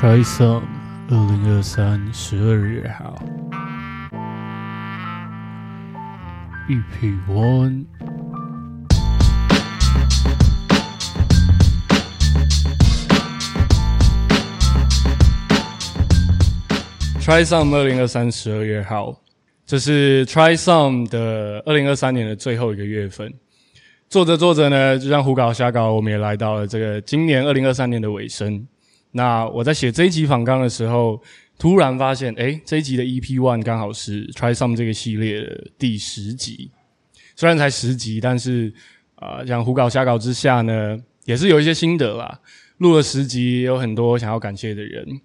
Try some，二零二三十二月号，EP One。Try some，二零二三十二月号，这是 Try some 的二零二三年的最后一个月份。做着做着呢，就像胡搞瞎搞，我们也来到了这个今年二零二三年的尾声。那我在写这一集访纲的时候，突然发现，哎，这一集的 EP One 刚好是 Try Some 这个系列的第十集。虽然才十集，但是啊，像胡搞瞎搞之下呢，也是有一些心得啦。录了十集，有很多想要感谢的人。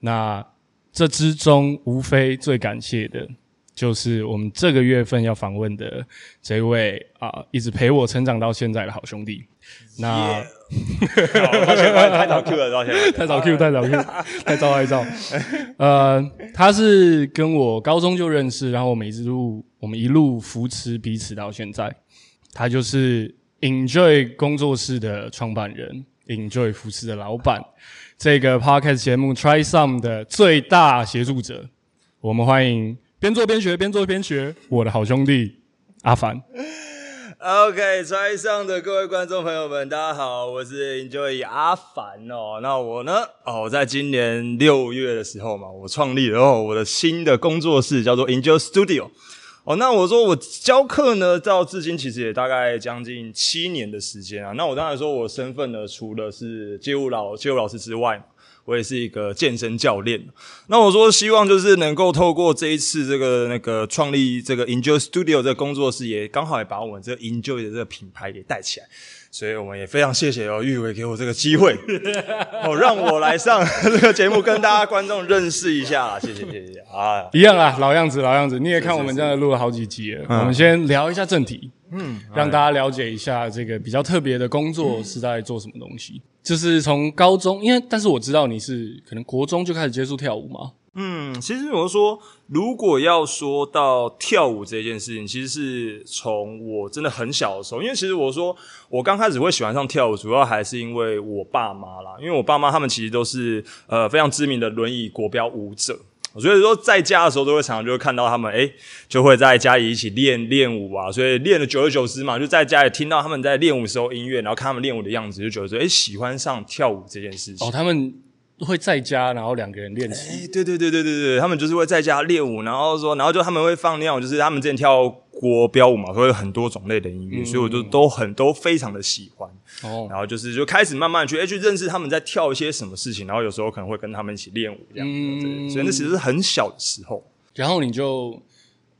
那这之中，无非最感谢的，就是我们这个月份要访问的这位啊，一直陪我成长到现在的好兄弟。那太早 Q 了，抱歉，太早 Q，太早 Q，太早 太早。呃，他是跟我高中就认识，然后我们一路我们一路扶持彼此到现在。他就是 Enjoy 工作室的创办人，Enjoy 服饰的老板。这个 Podcast 节目 Try Some 的最大协助者，我们欢迎边做边学，边做边学，我的好兄弟阿凡。OK，Try Some 的各位观众朋友们，大家好，我是 Enjoy 阿凡哦。那我呢？哦，在今年六月的时候嘛，我创立了哦我的新的工作室，叫做 Enjoy Studio。哦，那我说我教课呢，到至今其实也大概将近七年的时间啊。那我当然说我身份呢，除了是街舞老街舞老师之外，我也是一个健身教练。那我说希望就是能够透过这一次这个那个创立这个 Enjoy Studio 这个工作室，也刚好也把我们这个 Enjoy 的这个品牌给带起来。所以我们也非常谢谢哦，玉伟给我这个机会，哦，让我来上 这个节目，跟大家观众认识一下，谢谢谢谢啊，一样啊，老样子老样子，你也看我们这样录了好几集了，我们先聊一下正题，嗯，让大家了解一下这个比较特别的工作是在做什么东西，就是从高中，因为但是我知道你是可能国中就开始接触跳舞嘛。嗯，其实我说，如果要说到跳舞这件事情，其实是从我真的很小的时候，因为其实我说我刚开始会喜欢上跳舞，主要还是因为我爸妈啦，因为我爸妈他们其实都是呃非常知名的轮椅国标舞者，所以说在家的时候都会常常就会看到他们，哎，就会在家里一起练练舞啊，所以练了久而久之嘛，就在家里听到他们在练舞时候音乐，然后看他们练舞的样子，就觉得说，哎，喜欢上跳舞这件事情。哦，他们。会在家，然后两个人练习。对对对对对对，他们就是会在家练舞，然后说，然后就他们会放那种，就是他们之前跳国标舞嘛，所以很多种类的音乐，所以我就都很都非常的喜欢。哦，然后就是就开始慢慢去哎去认识他们在跳一些什么事情，然后有时候可能会跟他们一起练舞这样。嗯，所以那其实是很小的时候。然后你就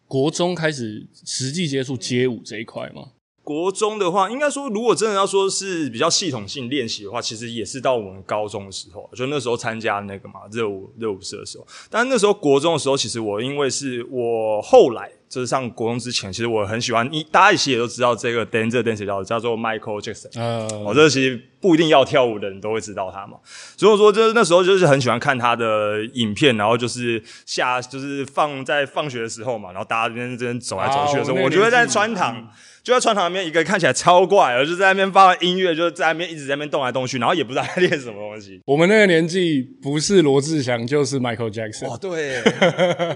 国中开始实际接触街舞这一块吗？国中的话，应该说，如果真的要说是比较系统性练习的话，其实也是到我们高中的时候，就那时候参加那个嘛热舞热舞社的时候。但是那时候国中的时候，其实我因为是我后来就是上国中之前，其实我很喜欢，你大家其实也都知道这个 dancer dancer 叫叫做 Michael Jackson，嗯，我这其实不一定要跳舞的人都会知道他嘛。所以说，就是那时候就是很喜欢看他的影片，然后就是下就是放在放学的时候嘛，然后大家这边这边走来走去的时候，我就会在穿堂。就在穿堂里面，一个看起来超怪，然后就在那边放音乐，就在那边一直在那边动来动去，然后也不知道在练什么东西。我们那个年纪不是罗志祥就是 Michael Jackson。哦，对，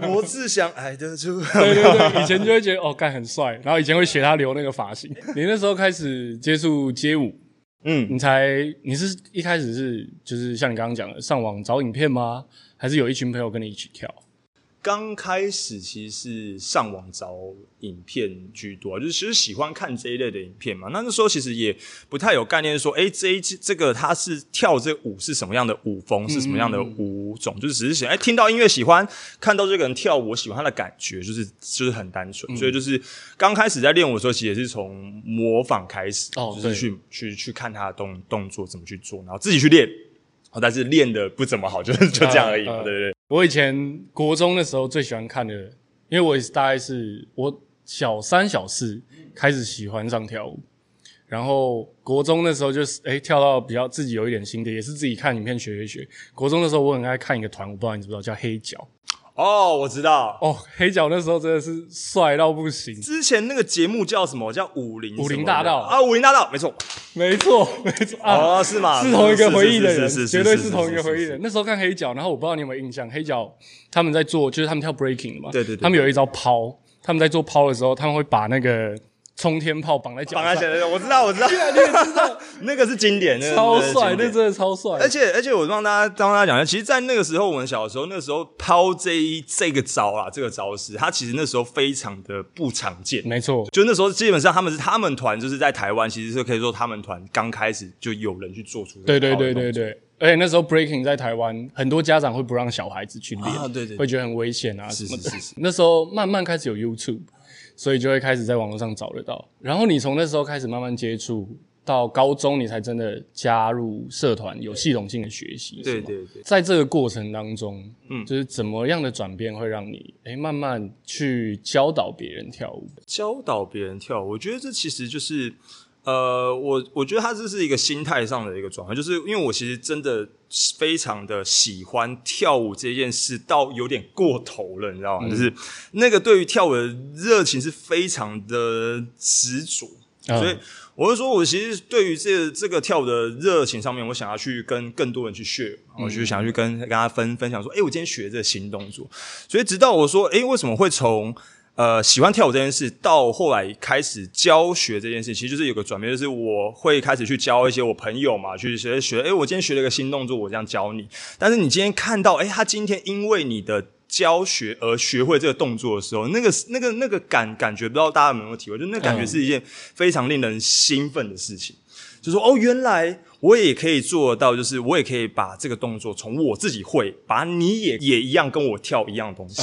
罗志祥矮得住。对对对，以前就会觉得哦，干很帅，然后以前会学他留那个发型。你那时候开始接触街舞，嗯，你才你是一开始是就是像你刚刚讲的上网找影片吗？还是有一群朋友跟你一起跳？刚开始其实是上网找影片居多，就是其实喜欢看这一类的影片嘛。那那时候其实也不太有概念，说哎，这一这个他是跳这舞是什么样的舞风，是什么样的舞种，就是只是想哎听到音乐喜欢，看到这个人跳舞，喜欢他的感觉，就是就是很单纯。所以就是刚开始在练舞的时候，其实也是从模仿开始，哦就是去去去看他的动动作怎么去做，然后自己去练。但是练的不怎么好，就是就这样而已，对不对？我以前国中的时候最喜欢看的，因为我也是大概是我小三小四开始喜欢上跳舞，然后国中的时候就是哎跳到比较自己有一点心得，也是自己看影片学一学。国中的时候我很爱看一个团，我不知道你知不知道叫黑角。哦，我知道。哦，黑脚那时候真的是帅到不行，之前那个节目叫什么？叫武林武林大道啊，武林大道，没错。没错没错啊，哦，是吗？是同一个回忆的人，绝对是同一个回忆的人。。那时候看黑脚，然后我不知道你有没有印象，黑脚他们在做，就是他们跳 breaking 的嘛，对对对他们有一招抛，他们在做抛的时候，他们会把那个冲天炮绑在脚上，我知道，我知道，那个是经典，那个超帅，那真的超帅。而且而且，我帮大家帮大家讲一下，其实，在那个时候，我们小的时候，那个时候抛这一这个招啊，这个招式，它其实那时候非常的不常见。没错，就那时候，基本上他们是他们团，就是在台湾，其实是可以说他们团刚开始就有人去做出对对对对对。而且那时候 breaking 在台湾，很多家长会不让小孩子去练，啊对对对。会觉得很危险啊什么的。是是是。那时候慢慢开始有 YouTube，所以就会开始在网络上找得到。然后你从那时候开始慢慢接触，到高中你才真的加入社团，有系统性的学习。对对对，在这个过程当中，嗯，就是怎么样的转变会让你哎慢慢去教导别人跳舞？教导别人跳舞，我觉得这其实就是，呃，我我觉得他这是一个心态上的一个转换，就是因为我其实真的非常的喜欢跳舞这件事，到有点过头了，你知道吗？就是那个对于跳舞的热情是非常的执着，嗯。所以我就说，我其实对于这这个跳舞的热情上面，我想要去跟更多人去 share，我就想要去跟跟大家分分享说，哎、我今天学这新动作，所以直到我说，哎、为什么会从呃喜欢跳舞这件事，到后来开始教学这件事，其实就是有个转变，就是我会开始去教一些我朋友嘛，去学学，哎、我今天学了一个新动作，我这样教你，但是你今天看到，哎、他今天因为你的教学而学会这个动作的时候，那个那个那个感感觉，不知道大家有没有体会？就那感觉是一件非常令人兴奋的事情。就说哦，原来我也可以做到，就是我也可以把这个动作从我自己会，把你也也一样跟我跳一样的东西。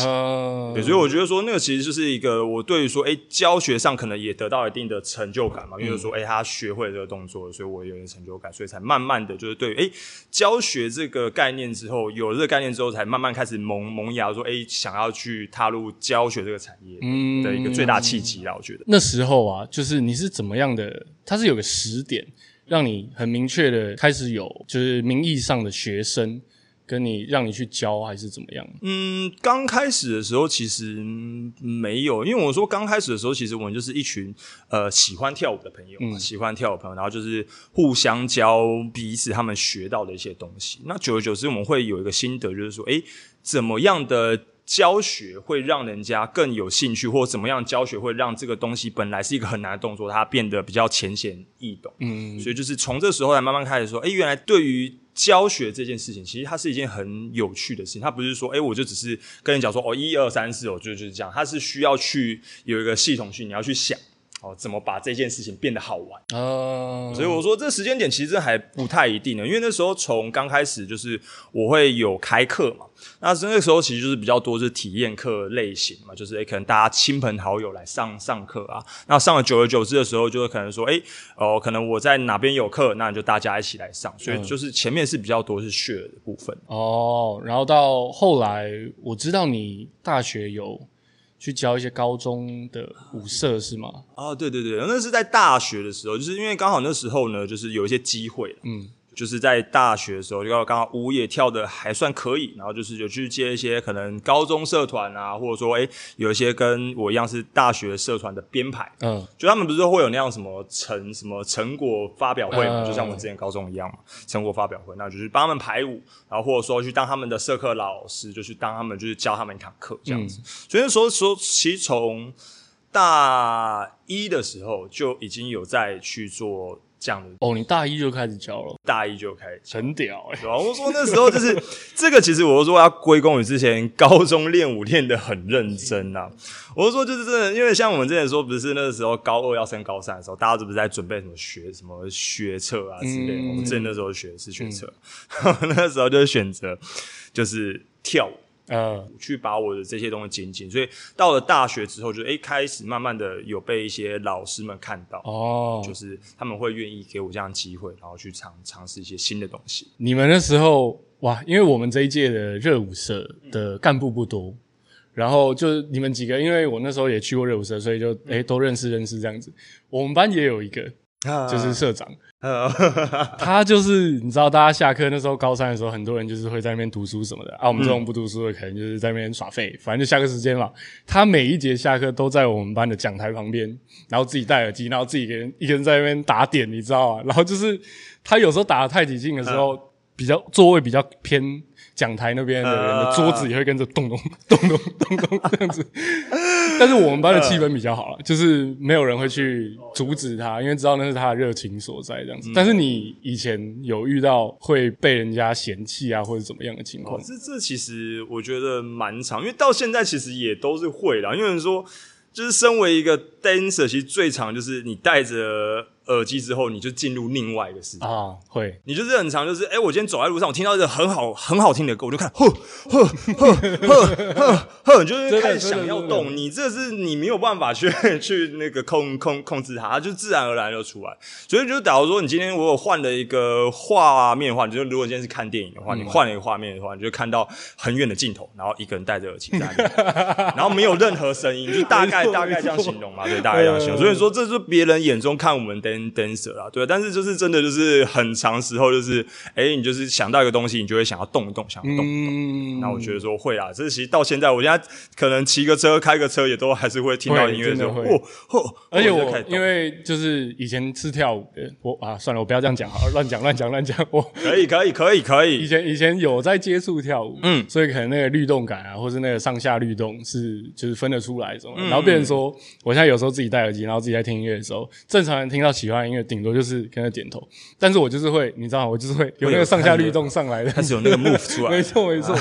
所以我觉得说那个其实就是一个我对于说，哎、教学上可能也得到一定的成就感嘛，因为说，哎、他学会了这个动作，所以我有点成就感，所以才慢慢的就是对于哎、教学这个概念之后，有了这个概念之后，才慢慢开始萌萌芽，说，哎、想要去踏入教学这个产业嗯的一个最大契机啦，我觉得。那时候啊，就是你是怎么样的？它是有个时点，让你很明确的开始有，就是名义上的学生跟你让你去教，还是怎么样？嗯，刚开始的时候其实嗯没有，因为我说刚开始的时候，其实我们就是一群呃喜欢跳舞的朋友嘛，喜欢跳舞的朋友，然后就是互相教彼此他们学到的一些东西。那久而久之，我们会有一个心得，就是说，诶，怎么样的教学会让人家更有兴趣，或者怎么样教学会让这个东西本来是一个很难的动作，它变得比较浅显易懂。嗯，所以就是从这时候才慢慢开始说，哎、原来对于教学这件事情，其实它是一件很有趣的事情。它不是说，哎、我就只是跟你讲说，哦，一二三四，哦，就就是这样。它是需要去有一个系统性，你要去想，哦，怎么把这件事情变得好玩。哦，所以我说这时间点其实还不太一定呢，因为那时候从刚开始就是我会有开课嘛，那那个时候其实就是比较多是体验课类型嘛，就是诶、可能大家亲朋好友来上上课啊，那上了久而久之的时候，就是可能说诶哦、可能我在哪边有课，那你就大家一起来上，所以就是前面是比较多是 share 的部分。哦，然后到后来，我知道你大学有去教一些高中的舞社是吗？啊，对对对，那是在大学的时候，就是因为刚好那时候呢，就是有一些机会，嗯，就是在大学的时候，就刚好舞也跳的还算可以，然后就是有去接一些可能高中社团啊，或者说哎有一些跟我一样是大学社团的编排，嗯，就他们不是会有那样什么成什么成果发表会嘛，嗯就像我之前高中一样嘛，成果发表会，那就是帮他们排舞，然后或者说去当他们的社课老师，就去当他们就是教他们一堂课这样子。所以那时候说，其实从大一的时候就已经有在去做这样的，哦，你大一就开始教了，大一就开始。很屌哎、对吧？我说那时候就是 这个，其实我是说要归功于之前高中练舞练的很认真呐、我是说就是真的，因为像我们之前说，不是那个时候高二要升高三的时候，大家是不是在准备什么学什么学测啊之类的？嗯我们之前那时候学的是学测，那时候就选择就是跳舞。呃，去把我的这些东西精进，所以到了大学之后就，诶开始慢慢的有被一些老师们看到，哦，就是他们会愿意给我这样机会，然后去尝尝试一些新的东西。你们那时候哇，因为我们这一届的热舞社的干部不多，然后就你们几个，因为我那时候也去过热舞社，所以就诶、都认识认识这样子。我们班也有一个，就是社长。呃 他就是你知道，大家下课那时候高三的时候，很多人就是会在那边读书什么的啊。我们这种不读书的，可能就是在那边耍废，反正就下课时间嘛。他每一节下课都在我们班的讲台旁边，然后自己戴耳机，然后自己一个人一个人在那边打点，你知道啊？然后就是他有时候打的太起劲的时候，比较座位比较偏讲台那边的人的桌子也会跟着咚咚 咚咚咚咚这样子。但是我们班的气氛比较好了，就是没有人会去阻止他，因为知道那是他的热情所在这样子。但是你以前有遇到会被人家嫌弃啊，或者怎么样的情况？这这其实我觉得蛮长，因为到现在其实也都是会啦。因为说，就是身为一个 dancer，其实最长就是你带着。耳机之后，你就进入另外一个世界啊！会，你就是很长，就是哎，我今天走在路上，我听到一个很好很好听的歌，我就看，呵呵呵呵呵呵，就是开始想要动。你这是你没有办法去去那个控控控制它，它就自然而然就出来。所以就假如说你今天我有换了一个画面的话，你就如果今天是看电影的话，你换了一个画面的话，你就看到很远的镜头，然后一个人戴着耳机在，然后没有任何声音，就大概 大概这样形容嘛，对，大概这样形容。所以说，这是别人眼中看我们的。Dancer 啦，对，但是就是真的就是很长时候，就是哎，你就是想到一个东西，你就会想要动一动，想要动一动。那我觉得说会啊，这其实到现在，我现在可能骑个车、开个车，也都还是会听到音乐的时候，嚯而且我因为就是以前是跳舞的，我啊算了，我不要这样讲，好乱讲乱讲乱讲。我可以可以可以可以，以前以前有在接触跳舞，嗯，所以可能那个律动感啊，或是那个上下律动是就是分得出来种。然后变成说，我现在有时候自己戴耳机，然后自己在听音乐的时候，正常人听到喜欢的音乐，顶多就是跟他点头。但是我就是会，你知道？我就是会有那个上下律动上来的，它是有那个 move 出来。没错没错。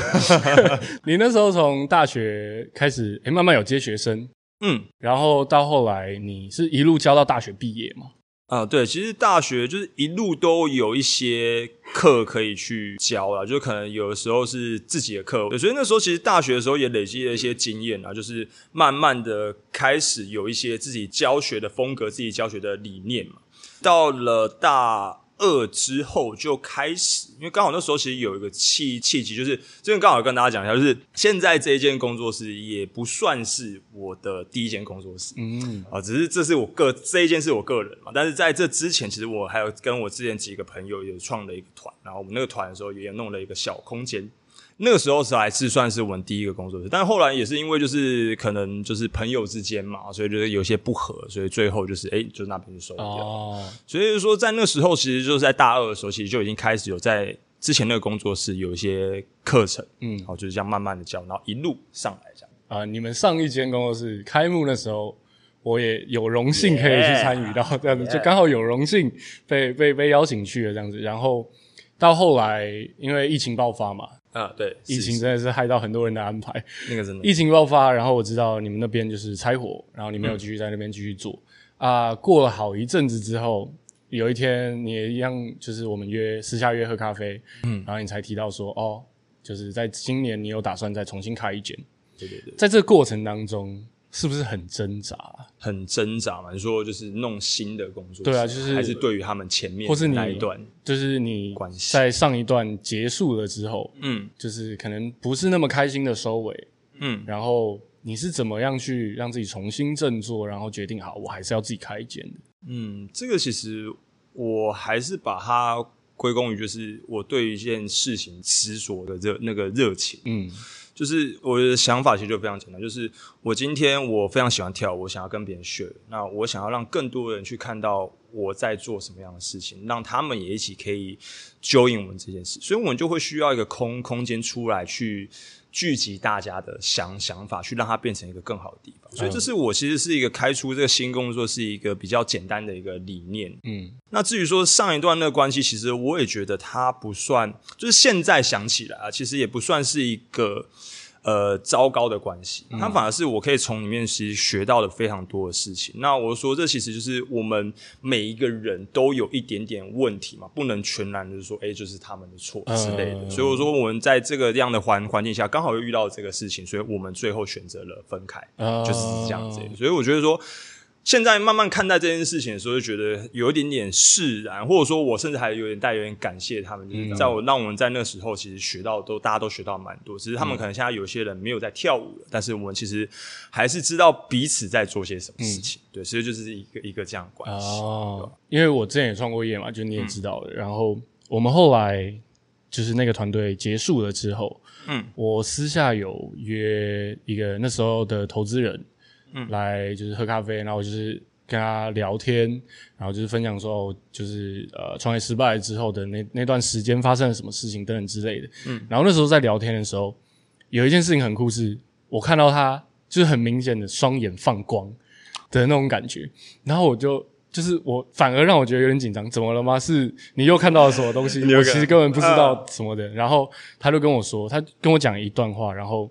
你那时候从大学开始，哎，慢慢有接学生，嗯，然后到后来你是一路教到大学毕业吗？啊，对，其实大学就是一路都有一些课可以去教了，就可能有的时候是自己的课，所以那时候其实大学的时候也累积了一些经验啊，就是慢慢的开始有一些自己教学的风格，自己教学的理念嘛。到了大。二之后就开始，因为刚好那时候其实有一个契契机，就是这边刚好跟大家讲一下，就是现在这一间工作室也不算是我的第一间工作室，嗯啊，只是这是我个这一件是我个人嘛，但是在这之前，其实我还有跟我之前几个朋友也创了一个团，然后我们那个团的时候也弄了一个小空间。那个时候是还是算是我们第一个工作室，但是后来也是因为就是可能就是朋友之间嘛，所以觉得有些不合，所以最后就是哎，就那边就收掉。哦，所以说在那时候，其实就是在大二的时候，其实就已经开始有在之前那个工作室有一些课程，嗯，好，就是这样慢慢的教，然后一路上来这样。啊，你们上一间工作室开幕的时候，我也有荣幸可以去参与到这样子，就刚好有荣幸被被被邀请去了这样子，然后到后来因为疫情爆发嘛。啊，对，疫情真的是害到很多人的安排。那个真的，疫情爆发，然后我知道你们那边就是拆伙，然后你没有继续在那边继续做啊。过了好一阵子之后，有一天你也一样，就是我们约私下约喝咖啡，嗯，然后你才提到说，哦，就是在今年你有打算再重新开一间。对对对，在这个过程当中。是不是很挣扎？很挣扎嘛？你说就是弄新的工作，对啊，就是还是对于他们前面或是那一段，就是你在上一段结束了之后，嗯，就是可能不是那么开心的收尾，嗯，然后你是怎么样去让自己重新振作，然后决定好我还是要自己开一间的？嗯，这个其实我还是把它归功于就是我对一件事情执着的热那个热情，嗯。就是我的想法其实就非常简单，就是我今天我非常喜欢跳，我想要跟别人学，那我想要让更多人去看到我在做什么样的事情，让他们也一起可以 join 我们这件事，所以我们就会需要一个空空间出来去。聚集大家的想想法，去让它变成一个更好的地方。所以，这是我其实是一个开出这个新工作是一个比较简单的一个理念。嗯，那至于说上一段那个关系，其实我也觉得它不算，就是现在想起来啊，其实也不算是一个。呃，糟糕的关系，它反而是我可以从里面其实学到的非常多的事情。那我说，这其实就是我们每一个人都有一点点问题嘛，不能全然就是说，哎，就是他们的错之类的。所以我说，我们在这个样的环环境下，刚好又遇到这个事情，所以我们最后选择了分开，就是这样子。所以我觉得说。现在慢慢看待这件事情的时候，就觉得有一点点释然，或者说我甚至还有点带有点感谢他们，就是在我让我们在那时候其实学到都大家都学到蛮多，只是他们可能现在有些人没有在跳舞了，但是我们其实还是知道彼此在做些什么事情，对，所以就是一个一个这样的关系。哦，因为我之前也创过业嘛，就你也知道的。然后我们后来就是那个团队结束了之后，嗯，我私下有约一个那时候的投资人，嗯，来就是喝咖啡，然后就是跟他聊天，然后就是分享说，哦就是呃创业失败之后的那那段时间发生了什么事情等等之类的。嗯，然后那时候在聊天的时候，有一件事情很酷是，我看到他就是很明显的双眼放光的那种感觉，然后我就。就是我反而让我觉得有点紧张，怎么了吗？是你又看到了什么东西？我其实根本不知道什么的。然后他就跟我说，他跟我讲一段话，然后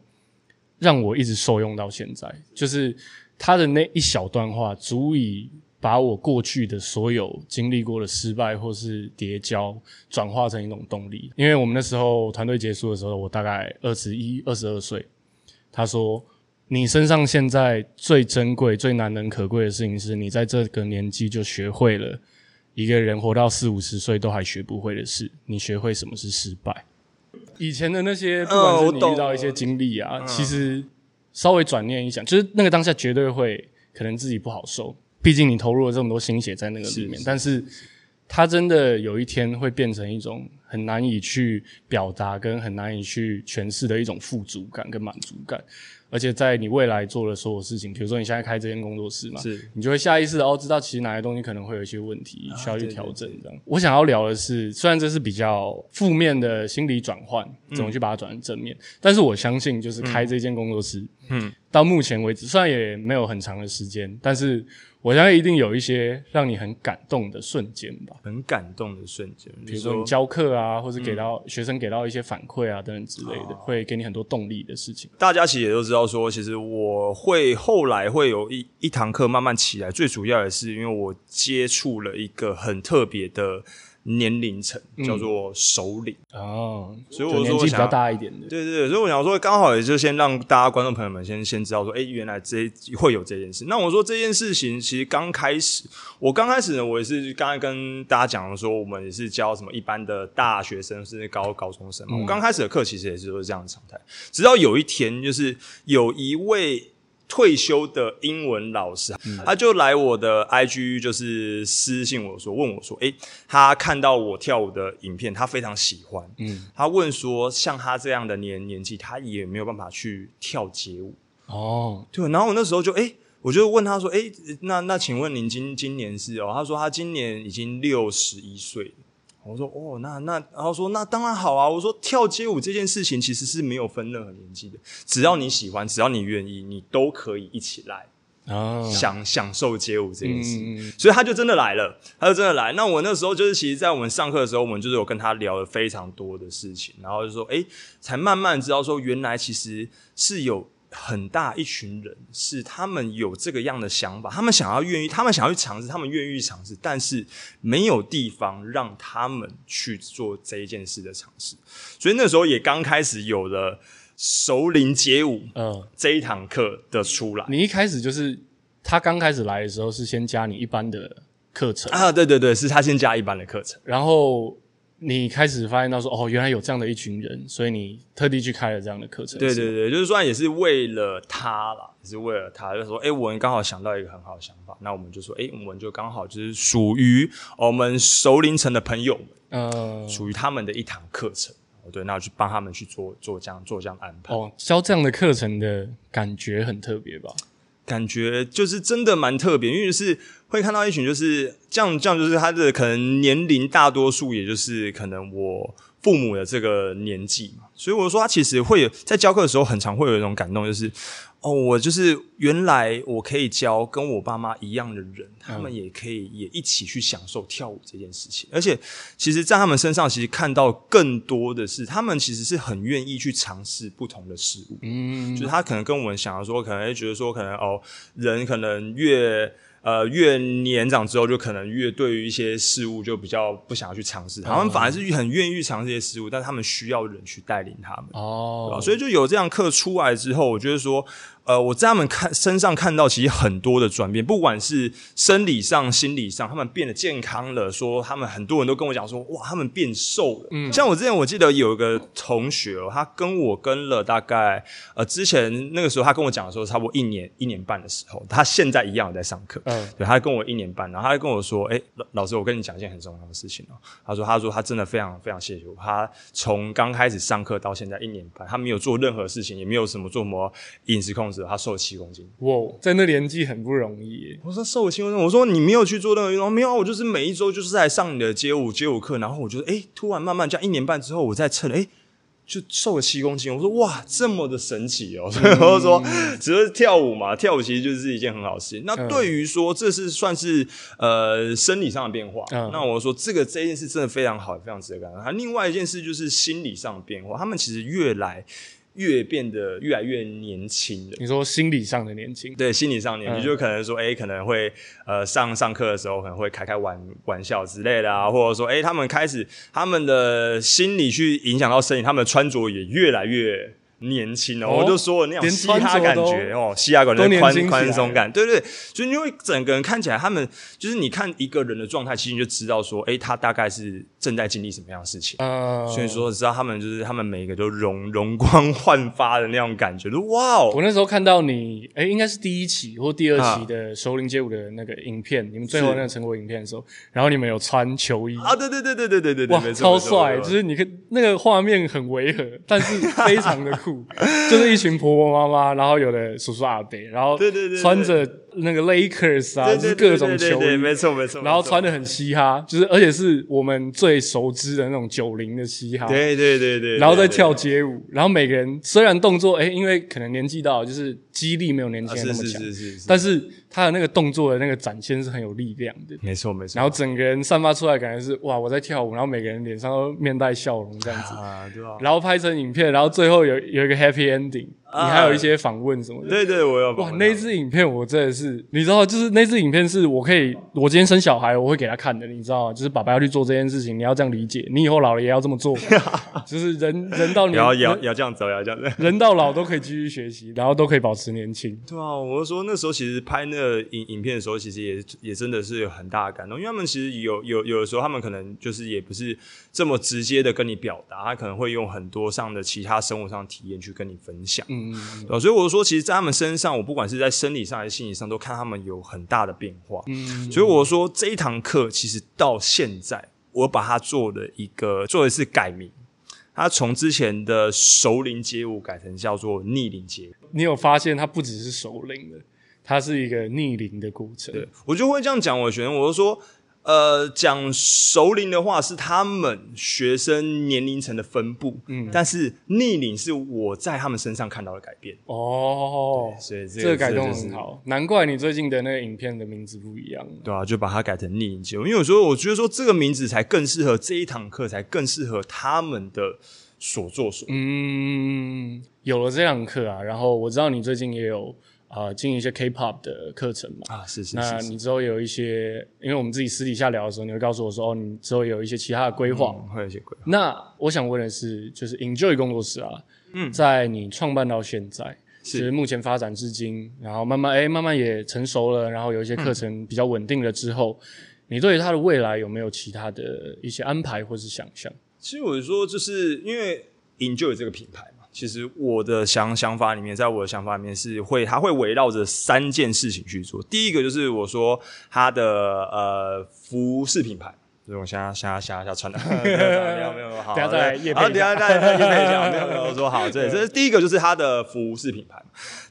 让我一直受用到现在。就是他的那一小段话，足以把我过去的所有经历过的失败或是跌跤，转化成一种动力。因为我们那时候团队结束的时候，我大概二十一、二十二岁。他说。你身上现在最珍贵、最难能可贵的事情，是你在这个年纪就学会了一个人活到四五十岁都还学不会的事。你学会什么是失败？以前的那些，不管是你遇到一些经历啊，其实稍微转念一想，就是那个当下绝对会可能自己不好受，毕竟你投入了这么多心血在那个里面。但是，它真的有一天会变成一种很难以去表达、跟很难以去诠释的一种富足感跟满足感。而且在你未来做的所有事情，比如说你现在开这间工作室嘛，是你就会下意识的哦，知道其实哪些东西可能会有一些问题需要去调整。这样，我想要聊的是，虽然这是比较负面的心理转换，怎么去把它转成正面，但是我相信，就是开这间工作室，嗯，到目前为止，虽然也没有很长的时间，但是。我相信一定有一些让你很感动的瞬间吧，很感动的瞬间，比如说你教课啊，或者给到学生给到一些反馈啊等等之类的，会给你很多动力的事情。大家其实也都知道，说其实我会后来会有一一堂课慢慢起来，最主要也是因为我接触了一个很特别的。年龄层叫做首领哦，所以我说比较大一点的，对对对，所以我想说，刚好也就先让大家观众朋友们先先知道说，哎，原来这会有这件事。那我说这件事情其实刚开始，我刚开始呢，我也是刚才跟大家讲说，我们也是教什么一般的大学生甚至高高中生嘛。我刚开始的课其实也是都是这样的常态，直到有一天，就是有一位。退休的英文老师，他就来我的 IG，就是私信我说，问我说，诶，他看到我跳舞的影片，他非常喜欢。嗯，他问说，像他这样的年年纪，他也没有办法去跳街舞。哦，对。然后我那时候就，诶，我就问他说，诶，那那请问您今今年是哦？他说他今年已经六十一岁。我说哦，那那，然后说那当然好啊。我说跳街舞这件事情其实是没有分任何年纪的，只要你喜欢，只要你愿意，你都可以一起来啊，享享受街舞这件事。所以他就真的来了，他就真的来。那我那时候就是，其实，在我们上课的时候，我们就是有跟他聊了非常多的事情，然后就说，哎，才慢慢知道说，原来其实是有。很大一群人是他们有这个样的想法，他们想要愿意，他们想要去尝试，他们愿意尝试，但是没有地方让他们去做这一件事的尝试，所以那时候也刚开始有了熟龄街舞，嗯，这一堂课的出来。你一开始就是他刚开始来的时候是先加你一般的课程啊，对对对，是他先加一般的课程，然后。你开始发现到说哦，原来有这样的一群人，所以你特地去开了这样的课程。对对对，就是说也是为了他啦，也是为了他，就说哎，我们刚好想到一个很好的想法，那我们就说哎，我们就刚好就是属于我们熟龄层的朋友们，嗯，属于他们的一堂课程。对，那去帮他们去做做这样做这样安排。哦，教这样的课程的感觉很特别吧？感觉就是真的蛮特别，因为是会看到一群就是这样这样，就是他的可能年龄大多数，也就是可能我父母的这个年纪嘛，所以我说他其实会有在教课的时候，很常会有一种感动，就是。哦，我就是原来我可以教跟我爸妈一样的人，他们也可以也一起去享受跳舞这件事情。而且，其实，在他们身上，其实看到更多的是，他们其实是很愿意去尝试不同的事物。嗯，就是他可能跟我们想要说，可能会觉得说，可能哦，人可能越。呃，越年长之后，就可能越对于一些事物就比较不想要去尝试。他们反而是很愿意去尝试这些事物，但他们需要人去带领他们。哦，所以就有这样课出来之后，我觉得说，呃，我在他们看身上看到其实很多的转变，不管是生理上、心理上，他们变得健康了。说他们很多人都跟我讲说，哇，他们变瘦了。嗯，像我之前我记得有一个同学，他跟我跟了大概呃之前那个时候，他跟我讲的时候，差不多一年一年半的时候，他现在一样在上课。嗯，对他跟我一年半，然后他跟我说，哎，老老师，我跟你讲一件很重要的事情哦。他说，他说他真的非常非常谢谢我，他从刚开始上课到现在一年半，他没有做任何事情，也没有什么做什么饮食控制，他瘦了七公斤。哇，在那年纪很不容易。我说瘦了七公斤，我说你没有去做任何运动，没有，我就是每一周就是在上你的街舞街舞课，然后我觉得，哎，突然慢慢这样一年半之后，我再称，哎。就瘦了七公斤，我说哇，这么的神奇哦！所以我说，只是跳舞嘛，跳舞其实就是一件很好事情。那对于说这是算是呃生理上的变化，那我说这个这件事真的非常好，非常值得感恩。另外一件事就是心理上的变化，他们其实越来。越变得越来越年轻了，你说心理上的年轻，对，心理上年轻，就可能说，哎，可能会呃上上课的时候可能会开开玩玩笑之类的啊，或者说，哎，他们开始他们的心理去影响到身体，他们的穿着也越来越。年轻哦，我就说那种嘻哈感觉哦，嘻哈感觉宽宽松感，对对，所以因为整个人看起来，他们就是你看一个人的状态，其实你就知道说，哎，他大概是正在经历什么样的事情。所以说，知道他们就是他们每一个都容 容光焕发的那种感觉，就哇哦！我那时候看到你，哎，应该是第一期或第二期的熟龄街舞的那个影片，你们最后那个成果影片的时候，然后你们有穿球衣啊，对对对对对对对对，哇，超帅！就是你看那个画面很违和，但是非常的酷。就是一群婆婆妈妈，然后有的叔叔阿伯，然后对对对穿着那个 Lakers 啊，就是各种球衣，没错没错，然后穿的很嘻哈，就是而且是我们最熟知的那种九零的嘻哈，对对对对，然后在跳街舞，然后每个人虽然动作，哎，因为可能年纪到，就是肌力没有年轻人那么强，但是他的那个动作的那个展现是很有力量的，没错没错，然后整个人散发出来感觉是哇，我在跳舞，然后每个人脸上都面带笑容这样子，啊对吧？然后拍成影片，然后最后有有一个 Happy Ending。你还有一些访问什么的，对对，我有。哇，那支影片我真的是，你知道，就是那支影片是我可以，我今天生小孩我会给他看的，你知道吗？就是爸爸要去做这件事情，你要这样理解，你以后老了也要这么做，就是人人到 你要要要这样走，要这样子，人到老都可以继续学习，然后都可以保持年轻。对啊，我就说那时候其实拍那个影影片的时候，其实也也真的是有很大的感动，因为他们其实有有有的时候，他们可能就是也不是这么直接的跟你表达，他可能会用很多上的其他生活上的体验去跟你分享，嗯嗯，所以我。我说，其实，在他们身上，我不管是在生理上还是心理上，都看他们有很大的变化。嗯，所以我说这一堂课，其实到现在，我把它做了一个，做一次改名，它从之前的熟龄街舞改成叫做逆龄街。你有发现，它不只是熟龄的，它是一个逆龄的过程。对我就会这样讲，我学生，我就说。呃，讲熟龄的话是他们学生年龄层的分布，嗯，但是逆龄是我在他们身上看到的改变。哦，所以这个改动很好，难怪你最近的那个影片的名字不一样。对啊，就把它改成逆龄节因为有时候我觉得说这个名字才更适合这一堂课，才更适合他们的所作所。嗯，有了这堂课啊，然后我知道你最近也有。啊，经营一些 K-pop 的课程嘛？啊，是是。那你之后有一些，因为我们自己私底下聊的时候，你会告诉我说，哦，你之后有一些其他的规划，会有一些规划。那我想问的是，就是 Enjoy 工作室啊，嗯，在你创办到现在，是目前发展至今，然后慢慢哎，慢慢也成熟了，然后有一些课程比较稳定了之后，你对它的未来有没有其他的一些安排或是想象？其实我说，就是因为 Enjoy 这个品牌。其实我的想想法里面，在我的想法里面是会，它会围绕着三件事情去做。第一个就是我说它的呃服饰品牌，这种像像像像穿的，没有没有好，等下再叶好，等下再叶配一下，没有没有说好，这这是第一个就是它的服饰品牌。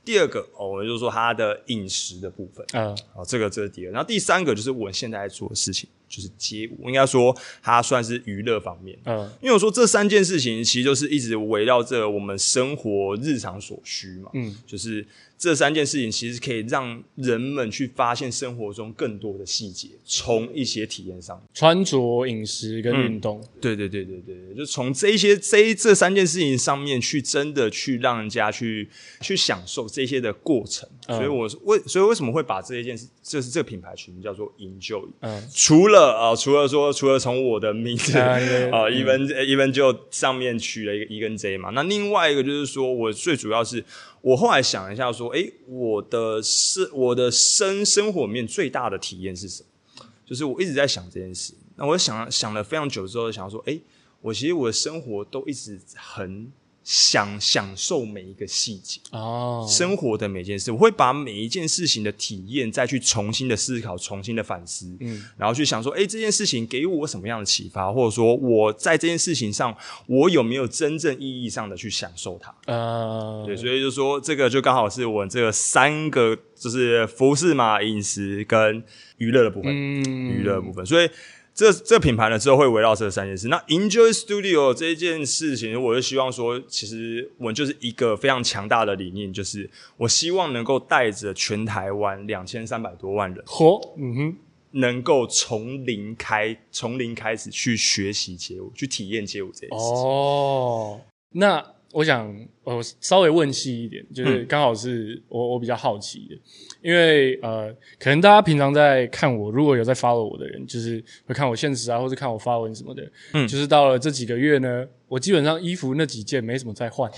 第二个哦，我们就说它的饮食的部分，嗯，哦，这个这是第二。然后第三个就是我现在在做的事情。就是街舞，应该说它算是娱乐方面。嗯，因为我说这三件事情，其实就是一直围绕着我们生活日常所需嘛。嗯，就是。这三件事情其实可以让人们去发现生活中更多的细节，从一些体验上，穿着、饮食跟运动，对对对对对对，就从这一些这这三件事情上面去真的去让人家去去享受这些的过程。所以我为所以为什么会把这一件事，就是这个品牌取名叫做 Enjoy。嗯，除了啊，除了说除了从我的名字啊，even even 就上面取了一个 E 跟 J 嘛，那另外一个就是说我最主要是。我后来想一下，说，诶，我的生我的生生活里面最大的体验是什么？就是我一直在想这件事。那我想想了非常久之后，想说，诶，我其实我的生活都一直很。享享受每一个细节哦，生活的每件事，我会把每一件事情的体验再去重新的思考、重新的反思，嗯，然后去想说，哎，这件事情给我什么样的启发，或者说我在这件事情上，我有没有真正意义上的去享受它？嗯，对，所以就说这个就刚好是我这个三个，就是服饰嘛、饮食跟娱乐的部分，娱乐部分，所以。这这品牌呢之后会围绕这三件事。那 Enjoy Studio 这一件事情，我就希望说，其实我们就是一个非常强大的理念，就是我希望能够带着全台湾两千三百多万人，嚯，嗯哼，能够从零开，从零开始去学习街舞，去体验街舞这件事情。哦，那。我想，我稍微问细一点，就是刚好是我我比较好奇的，因为呃，可能大家平常在看我，如果有在 follow 我的人，就是会看我现实啊，或者看我发文什么的，嗯，就是到了这几个月呢，我基本上衣服那几件没什么在换。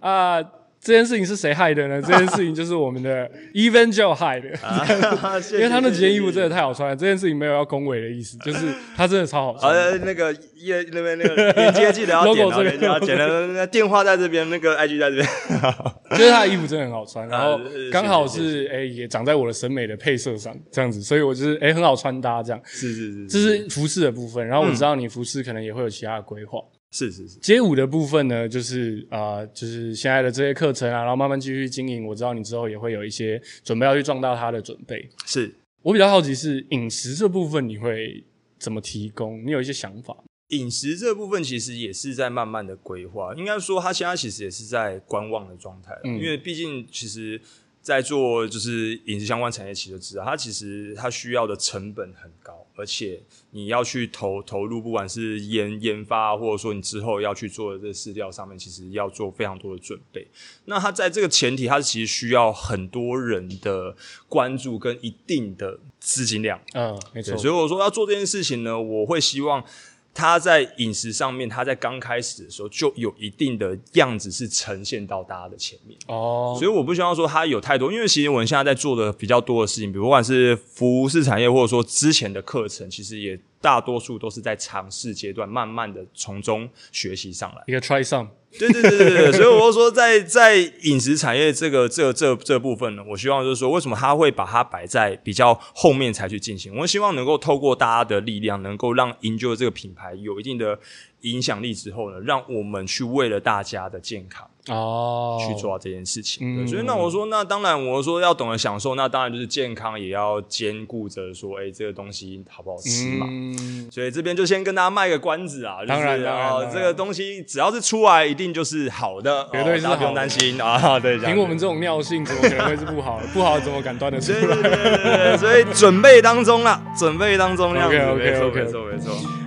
啊。这件事情是谁害的呢？这件事情就是我们的 Joe 害的，因为他那几件衣服真的太好穿了。这件事情没有要恭维的意思，就是他真的超好穿。呃，那个页那边那个连接记得要 点，连接要点的，电话在这边，那个 IG 在这边。就是他的衣服真的很好穿，然后刚好是哎也长在我的审美的配色上，这样子，所以我就是哎很好穿搭这样。是是是，这是服饰的部分。然后我知道你服饰可能也会有其他的规划。是是是，街舞的部分呢，就是啊，就是现在的这些课程啊，然后慢慢继续经营。我知道你之后也会有一些准备要去撞到它的准备。是我比较好奇是饮食这部分你会怎么提供？你有一些想法？饮食这部分其实也是在慢慢的规划，应该说他现在其实也是在观望的状态，因为毕竟其实。在做就是饮食相关产业，其实知道它其实它需要的成本很高，而且你要去投投入，不管是研研发，或者说你之后要去做的这饲料上面，其实要做非常多的准备。那它在这个前提，它其实需要很多人的关注跟一定的资金量。嗯，没错。所以我说要做这件事情呢，我会希望。他在饮食上面，他在刚开始的时候就有一定的样子是呈现到大家的前面。哦，所以我不希望说他有太多，因为其实我们现在在做的比较多的事情，比如不管是服饰产业，或者说之前的课程，其实也大多数都是在尝试阶段，慢慢的从中学习上来，一个 try some。对对对对对，所以我说，在在饮食产业这个这这这部分呢，我希望就是说，为什么他会把它摆在比较后面才去进行？我希望能够透过大家的力量，能够让 Enjoy 这个品牌有一定的影响力之后呢，让我们去为了大家的健康。哦，去做到这件事情，所以那我说，那当然我说要懂得享受，那当然就是健康也要兼顾着说，哎，这个东西好不好吃嘛？所以这边就先跟大家卖个关子啊，当然啊，这个东西只要是出来，一定就是好的，绝对是不用担心啊。对，凭我们这种尿性，怎么可能会是不好？不好怎么敢端得出来？所以准备当中了，准备当中，OK OK OK，没错没错。